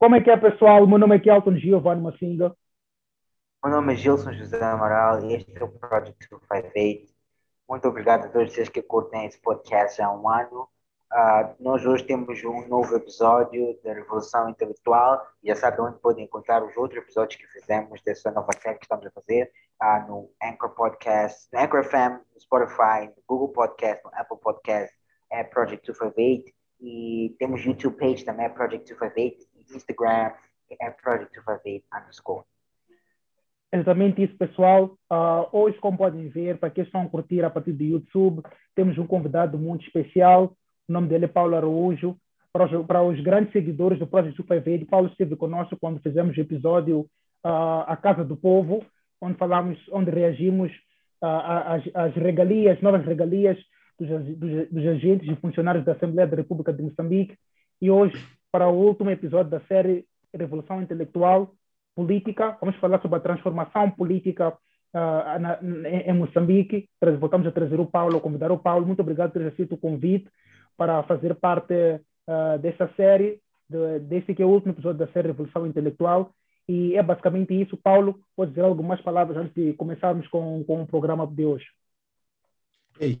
Como é que é, pessoal? Meu nome é Kelton Giovanni Massinga. Meu nome é Gilson José Amaral e este é o Project 258. Muito obrigado a todos vocês que curtem esse podcast há um ano. Uh, nós hoje temos um novo episódio da Revolução Intelectual. Já sabe onde podem encontrar os outros episódios que fizemos dessa nova série que estamos a fazer uh, no Anchor Podcast, no Anchor FM, no Spotify, no Google Podcast, no Apple Podcast, é Project 258. E temos YouTube page também, é Project 258 Instagram é Project258 underscore. Exatamente isso, pessoal. Uh, hoje, como podem ver, para quem estão a curtir a partir do YouTube, temos um convidado muito especial. O nome dele é Paulo Araújo. Para os, para os grandes seguidores do Project Super Verde, Paulo esteve conosco quando fizemos o episódio uh, A Casa do Povo, onde falamos, onde reagimos às, às regalias, novas regalias dos, dos, dos agentes e funcionários da Assembleia da República de Moçambique. E hoje para o último episódio da série Revolução Intelectual Política. Vamos falar sobre a transformação política uh, na, em Moçambique. Voltamos a trazer o Paulo, convidar o Paulo. Muito obrigado por ter aceito o convite para fazer parte uh, dessa série, de, desse que é o último episódio da série Revolução Intelectual. E é basicamente isso. Paulo, pode dizer algumas palavras antes de começarmos com, com o programa de hoje. Ei,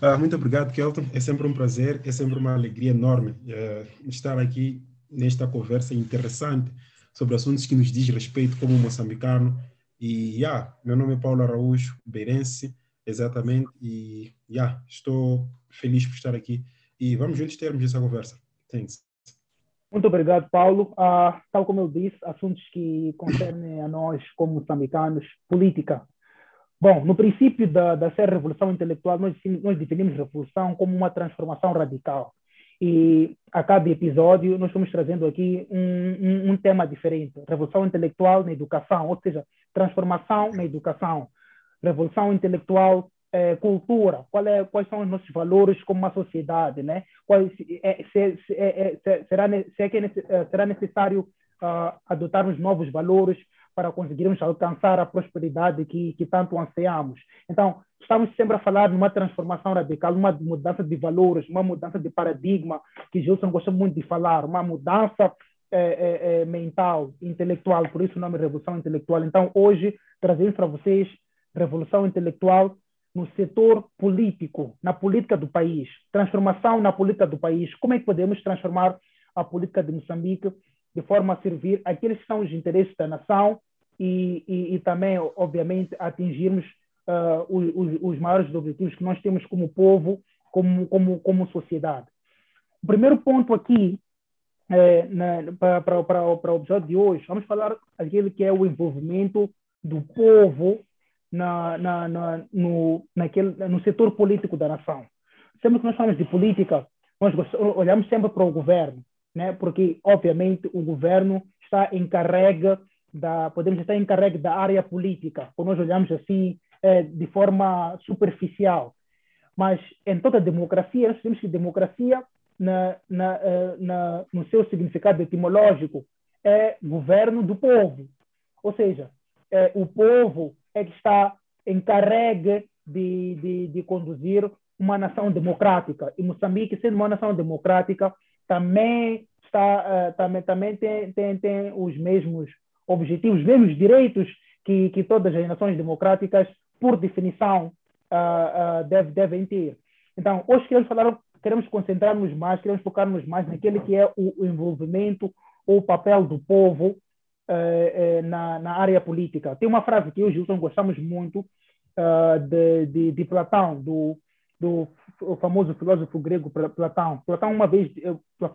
ah, muito obrigado, Kelton. É sempre um prazer, é sempre uma alegria enorme uh, estar aqui nesta conversa interessante sobre assuntos que nos diz respeito como moçambicano. E, yeah, meu nome é Paulo Araújo, beirense, exatamente. E, yeah, estou feliz por estar aqui. E vamos juntos termos essa conversa. Thanks. Muito obrigado, Paulo. Uh, tal como eu disse, assuntos que concernem a nós como moçambicanos, política, Bom, no princípio da, da série Revolução Intelectual, nós, nós definimos revolução como uma transformação radical. E a cada episódio nós estamos trazendo aqui um, um, um, tema diferente. Revolução intelectual na educação, ou seja, transformação na educação. Revolução intelectual, é, cultura, é, quais são os nossos valores como uma sociedade, né? É, se, se, é, é será, se é que será necessário uh, adotarmos novos valores para conseguirmos alcançar a prosperidade que, que tanto ansiamos. Então, estamos sempre a falar de uma transformação radical, uma mudança de valores, uma mudança de paradigma, que Gilson gosta muito de falar, uma mudança é, é, mental, intelectual, por isso o nome Revolução Intelectual. Então, hoje, trazemos para vocês Revolução Intelectual no setor político, na política do país, transformação na política do país, como é que podemos transformar a política de Moçambique de forma a servir aqueles que são os interesses da nação e, e, e também, obviamente, atingirmos uh, os, os, maiores objetivos que nós temos como povo, como, como, como sociedade. O primeiro ponto aqui, é, para, para, o episódio de hoje, vamos falar aquele que é o envolvimento do povo na, na, na, no, naquele, no setor político da nação. Sempre que nós falamos de política, nós olhamos sempre para o governo, né? porque, obviamente, o governo está encarrega da, podemos estar encarregue da área política, quando nós olhamos assim é, de forma superficial. Mas em toda democracia, nós temos que democracia, na, na, é, na, no seu significado etimológico, é governo do povo. Ou seja, é, o povo é que está encarregue de, de, de conduzir uma nação democrática. E Moçambique, sendo uma nação democrática, também está uh, também também tem, tem, tem os mesmos objetivos, mesmos direitos que, que todas as nações democráticas, por definição, uh, uh, deve, devem ter. Então, hoje queremos falar, queremos concentrar-nos mais, queremos focar-nos mais naquele que é o, envolvimento ou o papel do povo uh, na, na, área política. Tem uma frase que eu e Gilson gostamos muito de, de, de, Platão, do, do famoso filósofo grego Platão. Platão uma vez,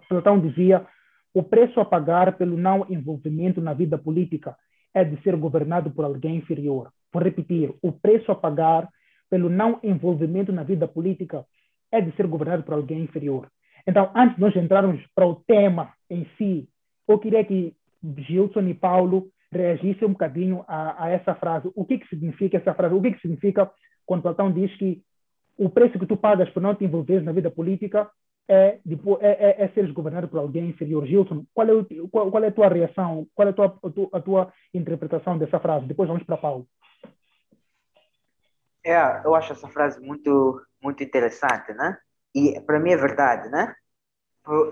Platão dizia o preço a pagar pelo não envolvimento na vida política é de ser governado por alguém inferior. Vou repetir: o preço a pagar pelo não envolvimento na vida política é de ser governado por alguém inferior. Então, antes de nós entrarmos para o tema em si, eu queria que Gilson e Paulo reagissem um bocadinho a, a essa frase. O que, que significa essa frase? O que, que significa quando Platão diz que o preço que tu pagas por não te envolver na vida política é, depois, é, é, é seres governado por alguém inferior. Gilson, qual é, o, qual, qual, é a tua reação, qual é a tua, a tua, a interpretação dessa frase? Depois vamos para Paulo. É, eu acho essa frase muito, muito interessante, né? E para mim é verdade, né?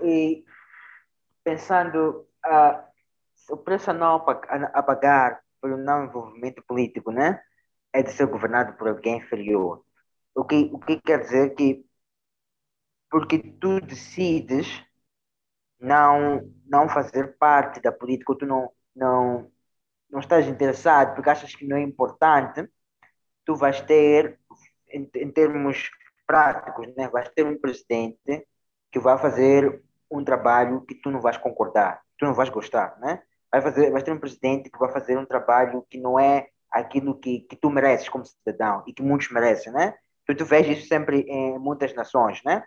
E pensando uh, o preço a não a pagar pelo não envolvimento político, né? É de ser governado por alguém inferior. O que, o que quer dizer que porque tu decides não não fazer parte da política, tu não não não estás interessado porque achas que não é importante, tu vais ter em, em termos práticos, né? Vais ter um presidente que vai fazer um trabalho que tu não vais concordar, tu não vais gostar, né? Vai fazer, vais ter um presidente que vai fazer um trabalho que não é aquilo que, que tu mereces como cidadão e que muitos merecem, né? Tu, tu vês isso sempre em muitas nações, né?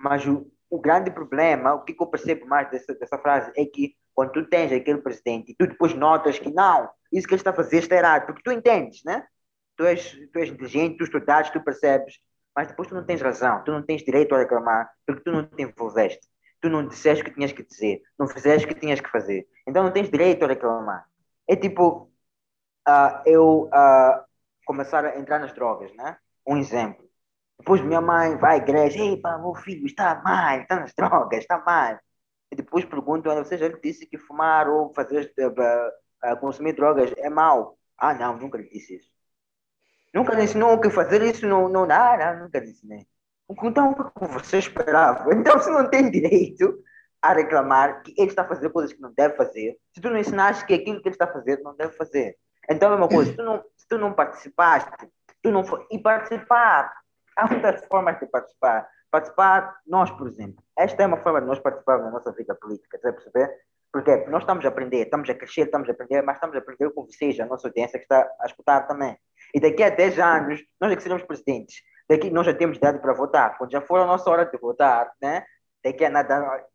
Mas o, o grande problema, o que eu percebo mais dessa, dessa frase é que quando tu tens aquele presidente e tu depois notas que não, isso que ele está a fazer está errado, porque tu entendes, né? Tu és, tu és inteligente, tu estudaste, tu percebes, mas depois tu não tens razão, tu não tens direito a reclamar, porque tu não te envolveste tu não disseste o que tinhas que dizer, não fizeste o que tinhas que fazer. Então não tens direito a reclamar. É tipo uh, eu uh, começar a entrar nas drogas, né? Um exemplo. Depois minha mãe vai à igreja, ei, pá, meu filho está mal, está nas drogas, está mal. E depois pergunto, você já lhe disse que fumar ou fazer, uh, consumir drogas é mal? Ah, não, nunca lhe disse isso. Nunca lhe ensinou que fazer isso não, não dá, não, nunca disse nem. Então, o que você esperava? Então, você não tem direito a reclamar que ele está fazendo coisas que não deve fazer, se tu não ensinaste que aquilo que ele está fazendo não deve fazer. Então, é a mesma coisa, se tu não, se tu não participaste, tu não foi, e participar, há muitas formas de participar. Participar, nós, por exemplo, esta é uma forma de nós participarmos na nossa vida política, você perceber? Porque nós estamos a aprender, estamos a crescer, estamos a aprender, mas estamos a aprender com vocês, a nossa audiência que está a escutar também. E daqui a 10 anos, nós é que seremos presidentes daqui nós já temos idade para votar. Quando já for a nossa hora de votar, né? Daqui a nada,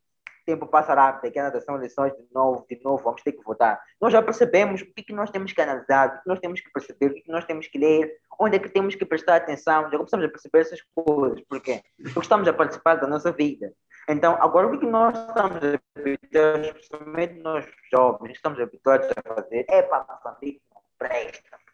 tempo passará, daqui a nada são eleições de novo, de novo, vamos ter que votar. Nós já percebemos o que, que nós temos que analisar, o que nós temos que perceber, o que, que nós temos que ler, onde é que temos que prestar atenção, já começamos a perceber essas coisas. Por quê? Porque estamos a participar da nossa vida. Então, agora o que nós estamos habituados, especialmente nós jovens, estamos habituados a fazer é para Moçambique não presta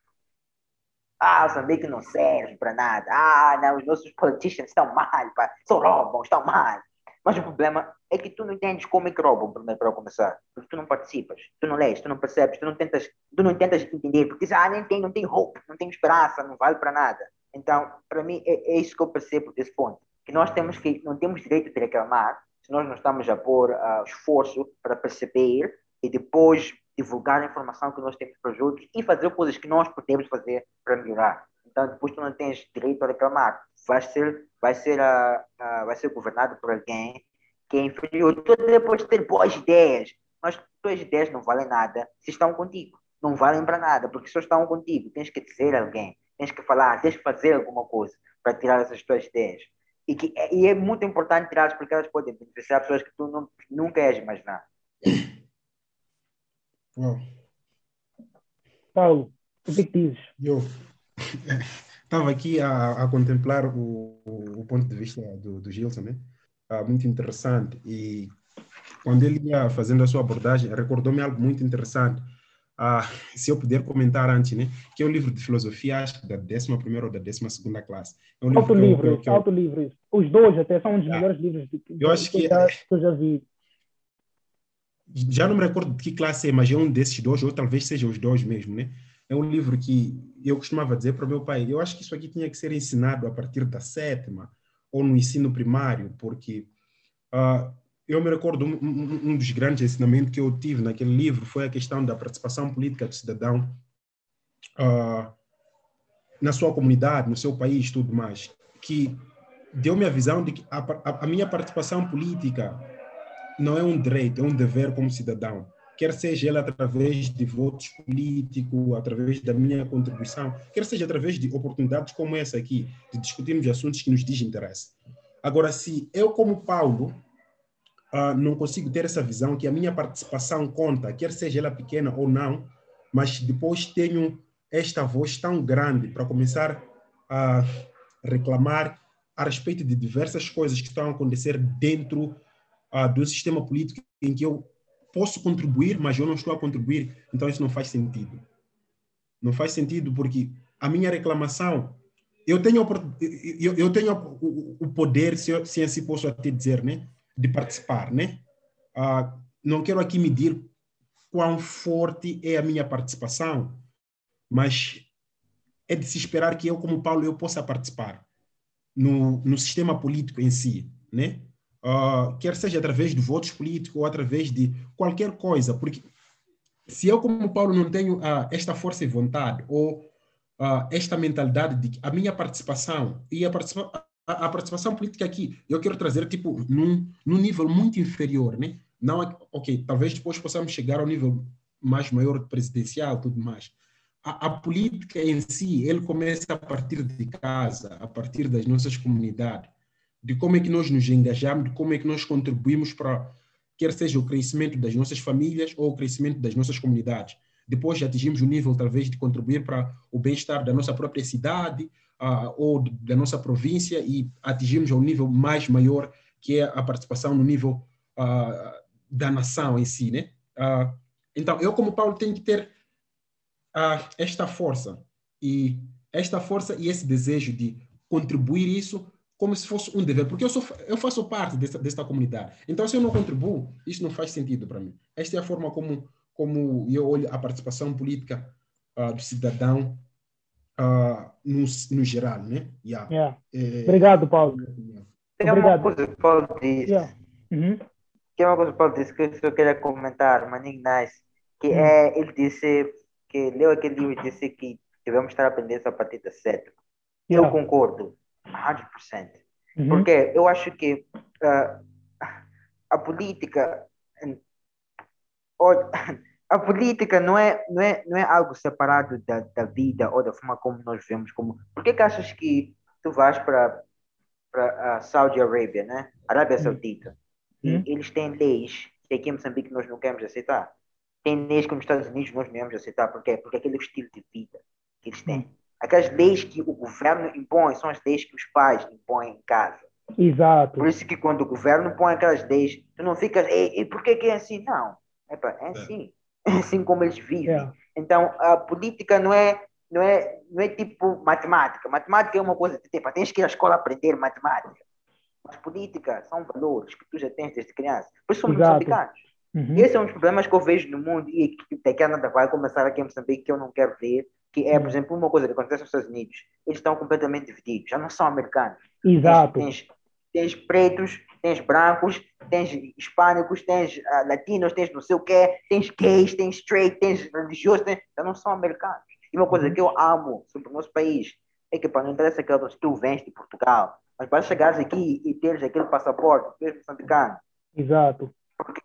ah, Moçambique não serve para nada. Ah, não, os nossos politicians estão mal, pá. só roubam, estão mal. Mas o problema é que tu não entendes como é roubam primeiro para começar. Porque tu não participas, tu não lês, tu não percebes, tu não tentas, tu não tentas entender, porque dizes, ah, nem tem, não tem hope, não tem esperança, não vale para nada. Então, para mim, é, é, isso que eu percebo desse ponto. Que nós temos que, não temos direito de reclamar se nós não estamos a pôr uh, esforço para perceber e depois divulgar a informação que nós temos para os outros e fazer coisas que nós podemos fazer para melhorar. Então, depois tu não tens direito a reclamar. Vai ser, vai ser, uh, uh, vai ser governado por alguém que é inferior. Tu depois ter boas ideias, mas tuas ideias não valem nada se estão contigo. Não valem para nada, porque se estão contigo, tens que dizer a alguém, tens que falar, tens que fazer alguma coisa para tirar essas tuas ideias. E, que, e é muito importante tirá-las porque elas podem beneficiar pessoas que tu não, nunca és imaginar. Paulo, o que, dizes? Eu estava aqui a, a contemplar o, o, ponto de vista do, do Gilson, né? Ah, muito interessante. E quando ele ia fazendo a sua abordagem, recordou-me algo muito interessante. Ah, se eu puder comentar antes, né? Que é um livro de filosofia, acho que da 11 ou da 12 classe. É um alto livro, livro, eu, alto livro. Os dois até são um dos ah, melhores livros de, eu acho que, que, eu já vi já não me recordo de que classe é, mas é um desses dois, ou talvez seja os dois mesmo, né? É um livro que eu costumava dizer para o meu pai, eu acho que isso aqui tinha que ser ensinado a partir da sétima, ou no ensino primário, porque uh, eu me recordo um, um, um, dos grandes ensinamentos que eu tive naquele livro foi a questão da participação política do cidadão uh, na sua comunidade, no seu país, tudo mais, que deu-me a visão de que a, a, a minha participação política não é um direito, é um dever como cidadão. Quer seja ele através de votos políticos, através da minha contribuição, quer seja através de oportunidades como essa aqui, de discutirmos assuntos que nos dizem interesse. Agora, se eu, como Paulo, uh, não consigo ter essa visão que a minha participação conta, quer seja ela pequena ou não, mas depois tenho esta voz tão grande para começar a reclamar a respeito de diversas coisas que estão a acontecer dentro uh, do sistema político em que eu posso contribuir, mas eu não estou a contribuir, então isso não faz sentido. Não faz sentido porque a minha reclamação, eu tenho, eu, tenho o, poder, se, eu, se assim posso até dizer, né, de participar, né? Uh, não quero aqui medir quão forte é a minha participação, mas é de se esperar que eu, como Paulo, eu possa participar no, no sistema político em si, né? Uh, quer seja através de votos políticos ou através de qualquer coisa, porque se eu, como Paulo, não tenho uh, esta força e vontade ou uh, esta mentalidade de que a minha participação e a, participa a, participação política aqui, eu quero trazer tipo num, num nível muito inferior, né? Não, é, ok, talvez depois possamos chegar ao nível mais maior presidencial, tudo mais. A, a, política em si, ele começa a partir de casa, a partir das nossas comunidades, de como é que nós nos engajamos, de como é que nós contribuímos para, quer seja o crescimento das nossas famílias ou o crescimento das nossas comunidades. Depois já atingimos o nível, talvez, de contribuir para o bem-estar da nossa própria cidade uh, ou da nossa província e atingimos ao nível mais maior, que é a participação no nível uh, da nação em si, né? Uh, então, eu como Paulo tenho que ter esta força e esta força e esse desejo de contribuir isso como se fosse um dever, porque eu, sou, eu faço parte desta, desta comunidade. Então, se eu não contribuo, isso não faz sentido para mim. Esta é a forma como, como eu olho a participação política uh, do cidadão no, no geral, né? Yeah. Yeah. É, Obrigado, Paulo. Tem Obrigado. uma coisa que Paulo disse. Yeah. Uhum tem uma coisa que Paulo disse que eu queria comentar, Maninho Nice, que hum. é, ele disse, que leu aquele livro e disse que devemos estar aprendendo a partir da. Yeah. Eu concordo, 100%. Uhum. Porque eu acho que uh, a política a política não é, não é, não é algo separado da, da vida ou da forma como nós vemos. Como, por que, que achas que tu vais para a Saudi Arábia, né? Arábia hum. Saudita? Hum? eles têm leis que aqui em Moçambique nós não queremos aceitar. Tem leis que nos Estados Unidos nós não queremos aceitar. Porque aquele é o estilo de vida que eles têm. Aquelas leis que o governo impõe são as leis que os pais impõem em casa. Exato. Por isso que quando o governo põe aquelas leis, tu não ficas, e, e por que, que é assim? Não. Epa, é, é assim. É assim como eles vivem. É. Então, a política não é, não, é, não é tipo matemática. Matemática é uma coisa de tipo, tens que ir à escola aprender matemática. Mas política são valores que tu já tens desde criança. Por isso somos moçambicanos. Uhum. Esse é um dos problemas que eu vejo no mundo e que daqui a nada vai começar aqui em Moçambique que eu não quero ver, que é, por exemplo, uma coisa que acontece nos Estados Unidos. Eles estão completamente divididos, já não são americanos. Exato. Tens, tens, tens pretos, tens brancos, tens hispânicos, tens uh, latinos, tens não sei o quê, tens gays, tens straight, tens religiosos, tens, já não são americanos. E uma coisa uhum. que eu amo sobre o nosso país é que, para não interessa que tu vens de Portugal, mas para chegares aqui e teres aquele passaporte, tu és moçambicano. Exato. Porque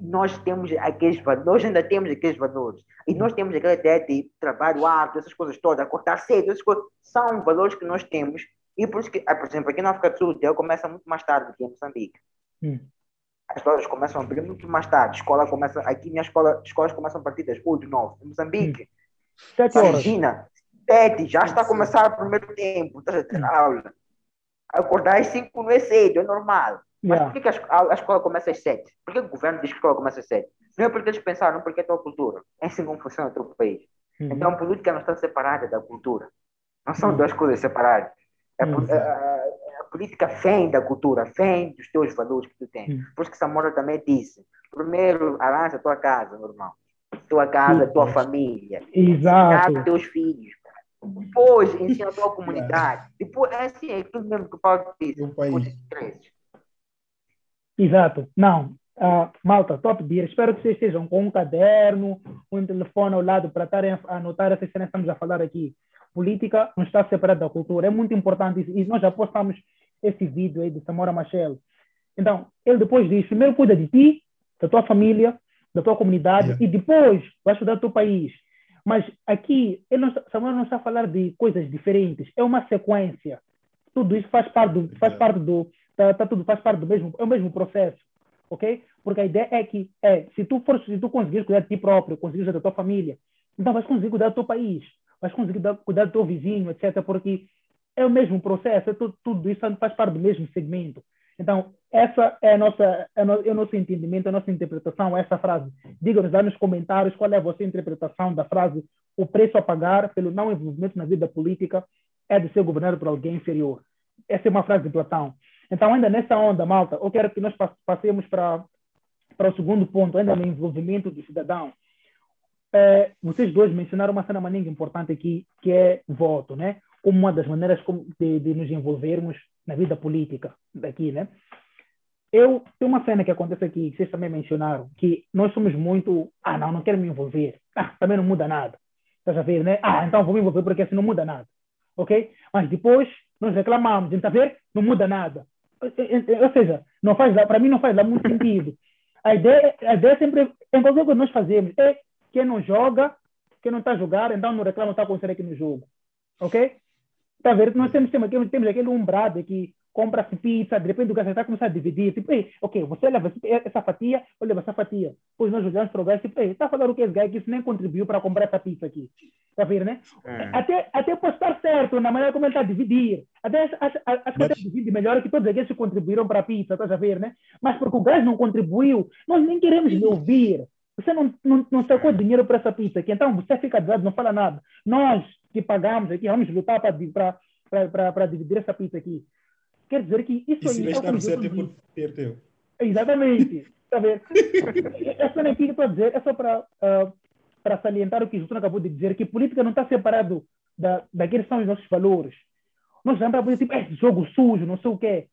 nós temos aqueles valores, nós ainda temos aqueles valores. E nós temos aquela ideia de trabalho árduo, essas coisas todas, acordar cedo, essas coisas, são valores que nós temos. E por isso que, ah, por exemplo, aqui na África do Sul, o dia começa muito mais tarde que em Moçambique. Hum. As escolas começam a abrir muito mais tarde. Escola começa, aqui minha escola, escolas começam a partir das 8, 9. Em Moçambique, hum. Sete horas. imagina, 7, já está a começar o primeiro tempo, estás a ter hum. aula. Acordar às 5 não é cedo, é normal. Mas por que, a, escola começa às 7? Por que o governo diz que a escola começa às 7? Não é porque eles pensaram, porque é a tua cultura. É assim como funciona o teu país. Uhum. Então a política não está separada da cultura. Não são uhum. duas coisas separadas. A, a, a, política vem da cultura, vem dos teus valores que tu tens. Uhum. Por isso que Samora também disse: primeiro arranja a tua casa, meu irmão. Tua casa, tua família. Exato. teus filhos. Depois ensina a tua comunidade. Depois, é assim, é tudo mesmo que o Paulo disse. Um país. Exato. Não. Uh, malta, top dia. Espero que vocês estejam com um caderno, um telefone ao lado para estarem a anotar essas cenas que estamos a falar aqui. Política não está separada da cultura. É muito importante isso. E nós já postamos esse vídeo aí de Samora Machel. Então, ele depois diz: primeiro cuida de ti, da tua família, da tua comunidade, yeah. e depois vai estudar o teu país. Mas aqui, ele não, Samuel não está a falar de coisas diferentes, é uma sequência. Tudo isso faz parte do, faz parte do, tá, tá tudo faz parte do mesmo, é o mesmo processo, ok? Porque a ideia é que, é, se tu for, se tu conseguires cuidar de ti próprio, conseguires cuidar da tua família, então vais conseguir cuidar do teu país, vais conseguir cuidar do teu vizinho, etc. Porque é o mesmo processo, é tudo, tudo isso faz parte do mesmo segmento. Então, essa é, a nossa, é, é o nosso entendimento, a nossa interpretação essa frase. Diga-nos lá nos comentários qual é a vossa interpretação da frase o preço a pagar pelo não envolvimento na vida política é de ser governado por alguém inferior. Essa é uma frase de Platão. Então, ainda nessa onda, malta, eu quero que nós passemos para para o segundo ponto, ainda no envolvimento do cidadão, é, vocês dois mencionaram uma cena maninha importante aqui, que é voto, né? Como uma das maneiras de, de nos envolvermos na vida política daqui, né? Eu tem uma cena que acontece aqui, que vocês também mencionaram, que nós somos muito, ah, não, não quero me envolver, ah, também não muda nada. Estás a ver, né? Ah, então vou me envolver porque assim não muda nada. Ok? Mas depois nós reclamamos, está a ver? Não muda nada. Ou seja, não faz, para mim não faz muito sentido. A ideia, a ideia sempre, em qualquer coisa que nós fazemos, é quem não joga, quem não está a jogar, então não reclama, está acontecendo aqui no jogo. Ok? Está a ver? Nós temos, temos, temos aquele umbrado que compra-se pizza, de repente o gajo está a começar a dividir, tipo, ei, ok, você leva essa fatia, eu levo essa fatia. Depois nós olhamos para o gajo, tipo, ei, está a falar o que esse gajo que isso nem contribuiu para comprar essa pizza aqui. Está a ver, né? É. Até, até pode estar certo na maneira como ele está a dividir. Até acho, acho que ele divide melhor que todos aqueles que contribuíram para a pizza, está a ver, né? Mas porque o gajo não contribuiu, nós nem queremos lhe ouvir. Você não, não, não sacou dinheiro para essa pizza aqui, então você fica de lado, não fala nada. Nós que pagamos aqui, vamos lutar para dividir essa pizza aqui. Quer dizer que isso aí. Isso é o certo por ter teu. Exatamente. Está ver? Essa aqui que eu estou a dizer é só para, uh, para salientar o que o Justo acabou de dizer, que política não está separado da, daqueles que são os nossos valores. Nós já para dizer, tipo, é jogo sujo, não sei o quê.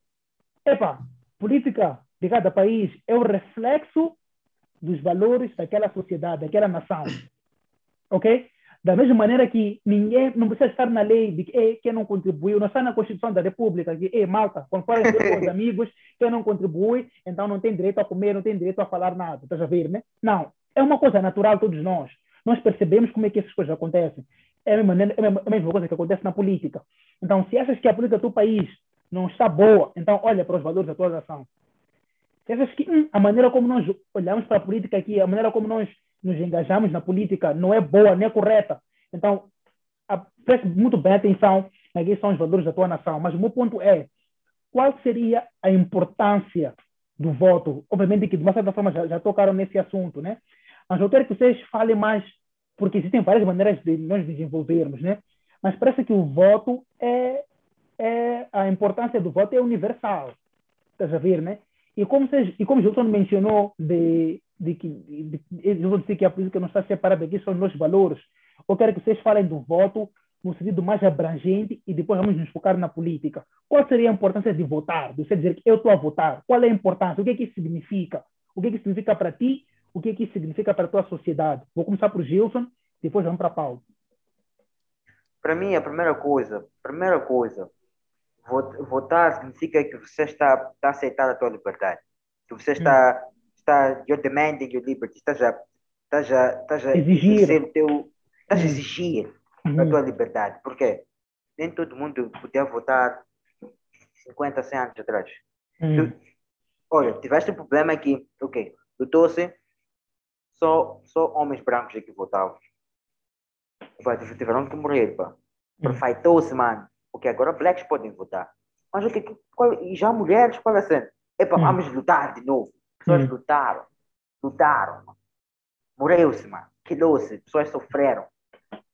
Epa, política de cada país é o reflexo dos valores daquela sociedade, daquela nação. Ok? Da mesma maneira que ninguém não precisa estar na lei de que quem não contribuiu, não está na Constituição da República, que, ei, malta, quando forem com os amigos, quem não contribui, então não tem direito a comer, não tem direito a falar nada. Estás a ver, né? Não. É uma coisa natural todos nós. Nós percebemos como é que essas coisas acontecem. É a mesma, é a mesma coisa que acontece na política. Então, se achas que a política do teu país não está boa, então olha para os valores da tua nação. Se achas que hum, a maneira como nós olhamos para a política aqui, a maneira como nós nos engajamos na política não é boa, nem é correta. Então, preste muito bem atenção naqueles são os valores da tua nação. Mas o meu ponto é, qual seria a importância do voto? Obviamente que, de uma certa forma, já, já tocaram nesse assunto, né? Mas eu quero que vocês falem mais, porque existem várias maneiras de nós desenvolvermos, né? Mas parece que o voto é, é a importância do voto é universal. Estás a ver, né? E como, vocês, e como o Gilson mencionou de, de que, de, eu vou dizer que a política não está separada, aqui são os nossos valores. Eu quero que vocês falem do voto no sentido mais abrangente e depois vamos nos focar na política. Qual seria a importância de votar? De você dizer que eu estou a votar? Qual é a importância? O que é que isso significa? O que é que isso significa para ti? O que é que isso significa para a tua sociedade? Vou começar por Gilson, depois vamos para Paulo. Para mim, a primeira coisa, primeira coisa, votar significa que você está, está a aceitar a tua liberdade. Que você está hum está you're demanding your liberty, estás a, estás a, estás a exigir o teu, estás a exigir uhum. a tua liberdade. Porque nem todo mundo podia votar 50, 100 anos atrás. Uhum. Tu, olha, tiveste um problema que, ok, eu trouxe só, só homens brancos que votavam. Pá, tiveram que morrer, pá. Perfeitou-se, mano. Porque agora blacks podem votar. Mas o que, qual, e já mulheres, qual é a cena? Epa, vamos lutar de novo pessoas hum. lutaram, lutaram, morreu-se, mano, quilou-se, pessoas sofreram.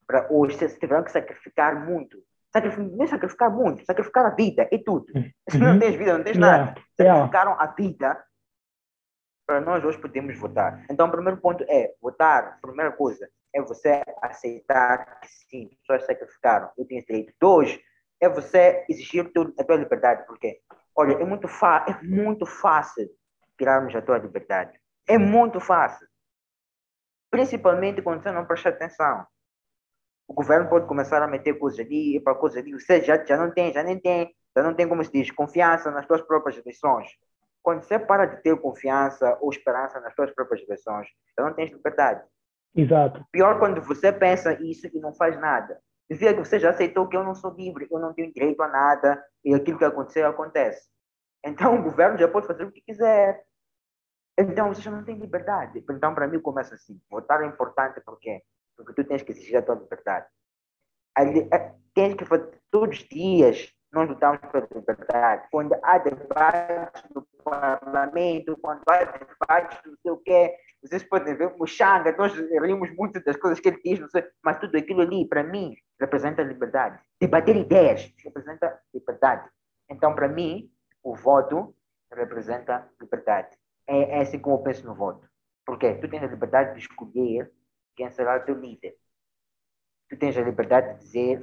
Para hoje, tiveram que sacrificar muito. Sacrificar, nem sacrificar muito, sacrificar a vida e tudo. Hum. Se não uhum. tens vida, não tens yeah. nada. Sacrificaram a vida para nós hoje podemos votar. Então, o primeiro ponto é votar. A primeira coisa é você aceitar que sim, pessoas sacrificaram, eu tenho direito. Dois, é você exigir a tua liberdade, porque, olha, é muito, é muito fácil tirarmos a tua liberdade. É muito fácil. Principalmente quando você não presta atenção. O governo pode começar a meter coisas ali, para coisas ali. Você já, já não tem, já nem tem, já não tem, como se diz, confiança nas suas próprias eleições. Quando você para de ter confiança ou esperança nas suas próprias eleições, já não tens liberdade. Exato. Pior quando você pensa isso e não faz nada. Dizia que você já aceitou que eu não sou livre, eu não tenho direito a nada e aquilo que aconteceu acontece. Então o governo já pode fazer o que quiser. Então você já não tem liberdade. Então, para mim, começa assim: votar é importante porque porque tu tens que exigir a tua liberdade. É, tens que fazer todos os dias. Nós lutamos pela liberdade. Quando há debates no parlamento, quando há debates não sei o quê, vocês podem ver o Xanga, nós rimos muito das coisas que ele diz, sei, mas tudo aquilo ali, para mim, representa liberdade. Debater ideias representa liberdade. Então, para mim, o voto representa liberdade. É, é assim como eu penso no voto. Porque tu tens a liberdade de escolher quem será o teu líder. Tu tens a liberdade de dizer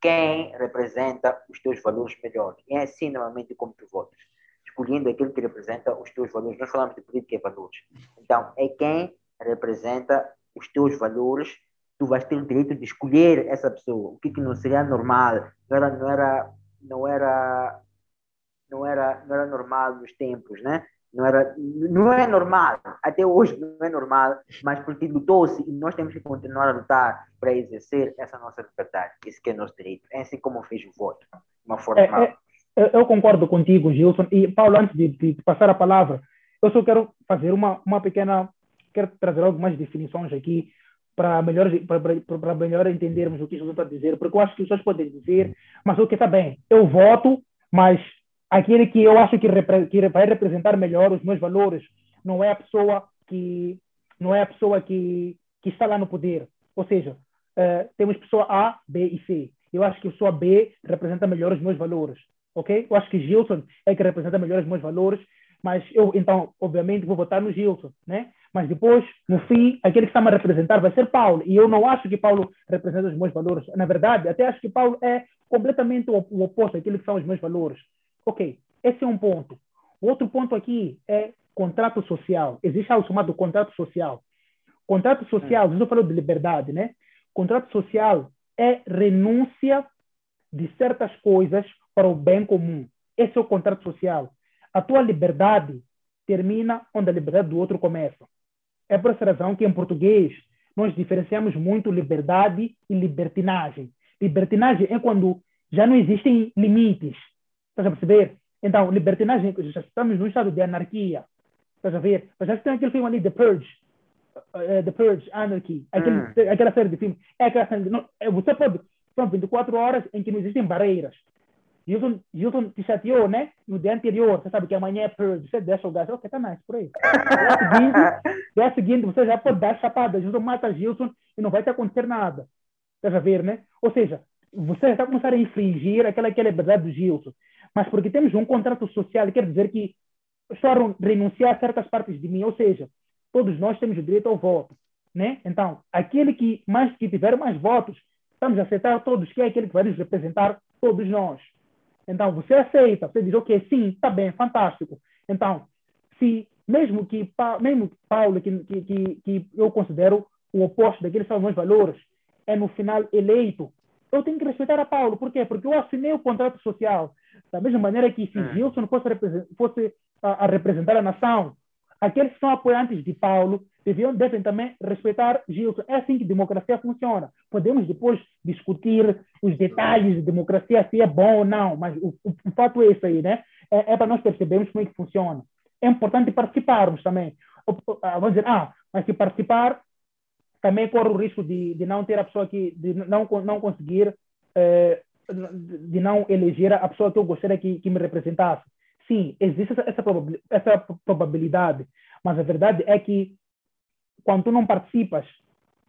quem representa os teus valores melhor. É assim normalmente como tu votas. Escolhendo aquele que representa os teus valores. Nós falamos de política e valores. Então, é quem representa os teus valores. Tu vais ter o direito de escolher essa pessoa. O que, que não seria normal. Não era, não era, não era, não era, não era normal nos tempos, né? Não, era, não é normal, até hoje não é normal, mas porque lutou-se e nós temos que continuar a lutar para exercer essa nossa liberdade, esse que é nosso direito. É assim como fez o voto, de uma forma. É, é, eu concordo contigo, Gilson. E, Paulo, antes de, de, passar a palavra, eu só quero fazer uma, uma pequena. Quero trazer algumas definições aqui para melhor, para melhor entendermos o que Gilson está a dizer, porque eu acho que os pessoas podem dizer, mas o que está bem, eu voto, mas aquele que eu acho que, que vai representar melhor os meus valores não é a pessoa que não é a pessoa que, que está lá no poder. Ou seja, uh, temos pessoa A, B e C. Eu acho que a pessoa B representa melhor os meus valores, ok? Eu acho que Gilson é que representa melhor os meus valores, mas eu, então, obviamente, vou votar no Gilson, né? Mas depois, no fim, aquele que está me representar vai ser Paulo. E eu não acho que Paulo representa os meus valores. Na verdade, até acho que Paulo é completamente o, oposto daquilo que são os meus valores. Ok, esse é um ponto. O outro ponto aqui é contrato social. Existe algo chamado contrato social. Contrato social, hum. eu falo de liberdade, né? Contrato social é renúncia de certas coisas para o bem comum. Esse é o contrato social. A tua liberdade termina onde a liberdade do outro começa. É por essa razão que em português nós diferenciamos muito liberdade e libertinagem. Libertinagem é quando já não existem limites, Estás a perceber? Então, libertinagem, já estamos num estado de anarquia. Estás a ver? Mas já tem aquele filme ali, The Purge. Uh, The Purge, Anarchy. Aquele, hum. Aquela série de filmes. É aquela série de, não, é, você pode. São 24 horas em que não existem barreiras. Gilson, Gilson te chateou, né? No dia anterior, você sabe que amanhã é Purge. Você deixa o gás. Ok, tá nice, por aí. Dia seguinte, dia seguinte você já pode dar chapada. Gilson mata Gilson e não vai te acontecer nada. Estás a ver, né? Ou seja, você está começando a infringir aquela, aquela liberdade do Gilson mas porque temos um contrato social, quer dizer que estou a renunciar a certas partes de mim, ou seja, todos nós temos o direito ao voto, né? Então, aquele que mais que tiver mais votos, estamos a aceitar todos que é aquele que vai nos representar todos nós. Então, você aceita, você diz, ok, sim, está bem, fantástico. Então, se mesmo que mesmo Paulo, que, que, que eu considero o oposto daqueles são meus valores, é no final eleito, eu tenho que respeitar a Paulo. Por quê? Porque eu assinei o contrato social. Da mesma maneira que se é. Gilson fosse, fosse a, a, representar a nação, aqueles que são apoiantes de Paulo deviam, devem também respeitar Gilson. É assim que a democracia funciona. Podemos depois discutir os detalhes de democracia, se é bom ou não, mas o, o, o fato é isso aí, né? É, é para nós percebermos como é que funciona. É importante participarmos também. Vamos dizer, ah, mas se participar, também corre o risco de, de não ter a pessoa que, de não, não conseguir eh, de não eleger a pessoa que eu gostaria que, que me representasse. Sim, existe essa, essa, probabilidade, essa probabilidade, mas a verdade é que quando tu não participas,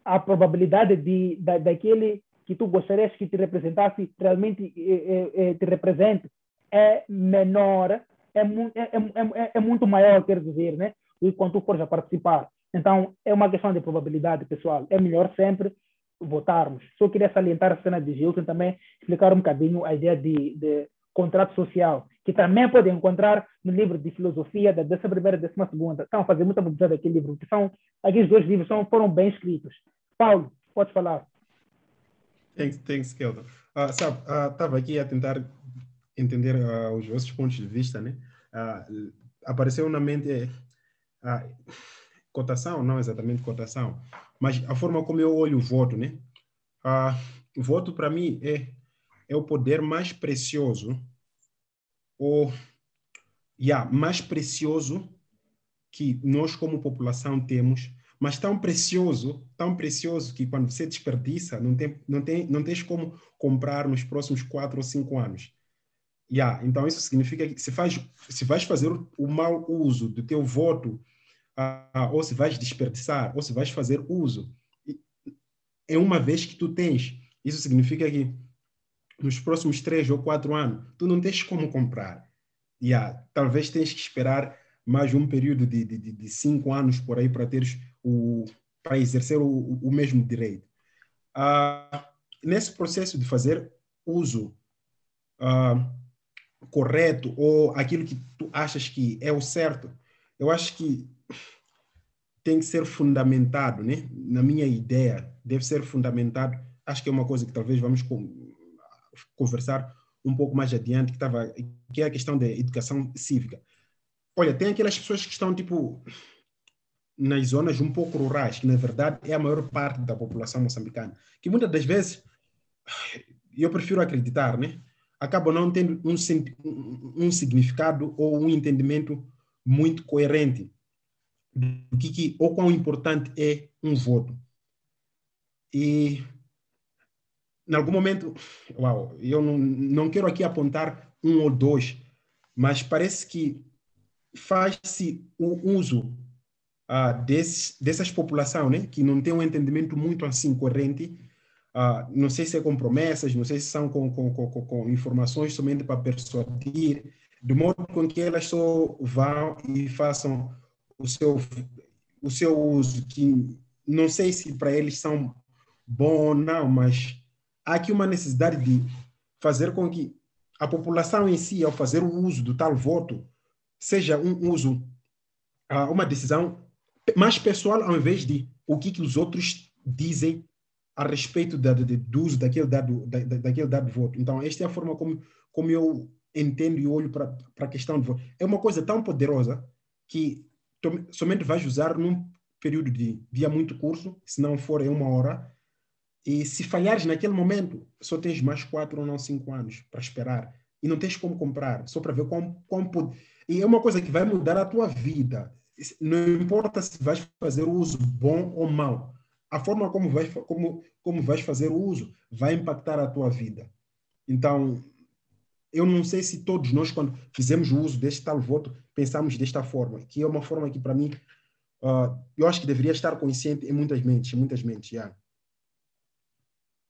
a probabilidade de, da, daquele que tu gostarias que te representasse realmente é, é, te represente é menor, é, é, é, é, muito maior, quer dizer, né? E quando tu fores a participar. Então, é uma questão de probabilidade, pessoal. É melhor sempre votarmos. Só queria salientar a cena de Gilson também, explicar um bocadinho a ideia de, de contrato social, que também podem encontrar no livro de filosofia da 11 primeira e 12 segunda. Estão a fazer muita publicidade daquele livro, que são, aqueles dois livros são, foram bem escritos. Paulo, pode falar. Thanks, thanks Kelton. Uh, sabe, estava uh, aqui a tentar entender uh, os vossos pontos de vista, né? Apareceu na mente cotação, não exatamente cotação, mas a forma como eu olho o voto, né? Ah, o voto para mim é é o poder mais precioso ou yeah, mais precioso que nós como população temos, mas tão precioso, tão precioso que quando você desperdiça, não tem não tem não tens como comprar nos próximos quatro ou cinco anos. Yeah, então isso significa que se faz se vais fazer o mau uso do teu voto ah, ou se vais desperdiçar, ou se vais fazer uso. É uma vez que tu tens. Isso significa que nos próximos três ou quatro anos, tu não tens como comprar. Yeah, talvez tens que esperar mais um período de, de, de cinco anos por aí para teres o para exercer o, o mesmo direito. Ah, nesse processo de fazer uso ah, correto ou aquilo que tu achas que é o certo, eu acho que tem que ser fundamentado, né? Na minha ideia, deve ser fundamentado. Acho que é uma coisa que talvez vamos conversar um pouco mais adiante, que, tava, que é a questão da educação cívica. Olha, tem aquelas pessoas que estão, tipo, nas zonas um pouco rurais, que na verdade é a maior parte da população moçambicana, que muitas das vezes, eu prefiro acreditar, né? acabam não tendo um, um significado ou um entendimento muito coerente do que, que ou quão importante é um voto. E em algum momento, uau, eu não, não quero aqui apontar um ou dois, mas parece que faz-se o uso ah, desses, dessas populações né, que não tem um entendimento muito assim corrente, ah, não sei se é com promessas, não sei se são com, com, com, com informações somente para persuadir, de modo com que elas só vão e façam o seu, o seu uso, que não sei se para eles são bom ou não, mas há aqui uma necessidade de fazer com que a população em si, ao fazer o uso do tal voto, seja um uso, ah, uma decisão mais pessoal ao invés de o que, que os outros dizem a respeito da, de, do uso daquele dado, da, daquele dado voto. Então, esta é a forma como, como eu entendo e olho para a questão do voto. É uma coisa tão poderosa que somente vais usar num período de dia muito curto, se não for em uma hora, e se falhares naquele momento, só tens mais quatro ou não cinco anos para esperar. E não tens como comprar, só para ver como, como E é uma coisa que vai mudar a tua vida. Não importa se vais fazer o uso bom ou mau. A forma como vais, como, como vais fazer o uso vai impactar a tua vida. Então, eu não sei se todos nós, quando fizemos o uso deste tal voto, pensamos desta forma, que é uma forma que, para mim, uh, eu acho que deveria estar consciente em muitas mentes, em muitas mentes, yeah.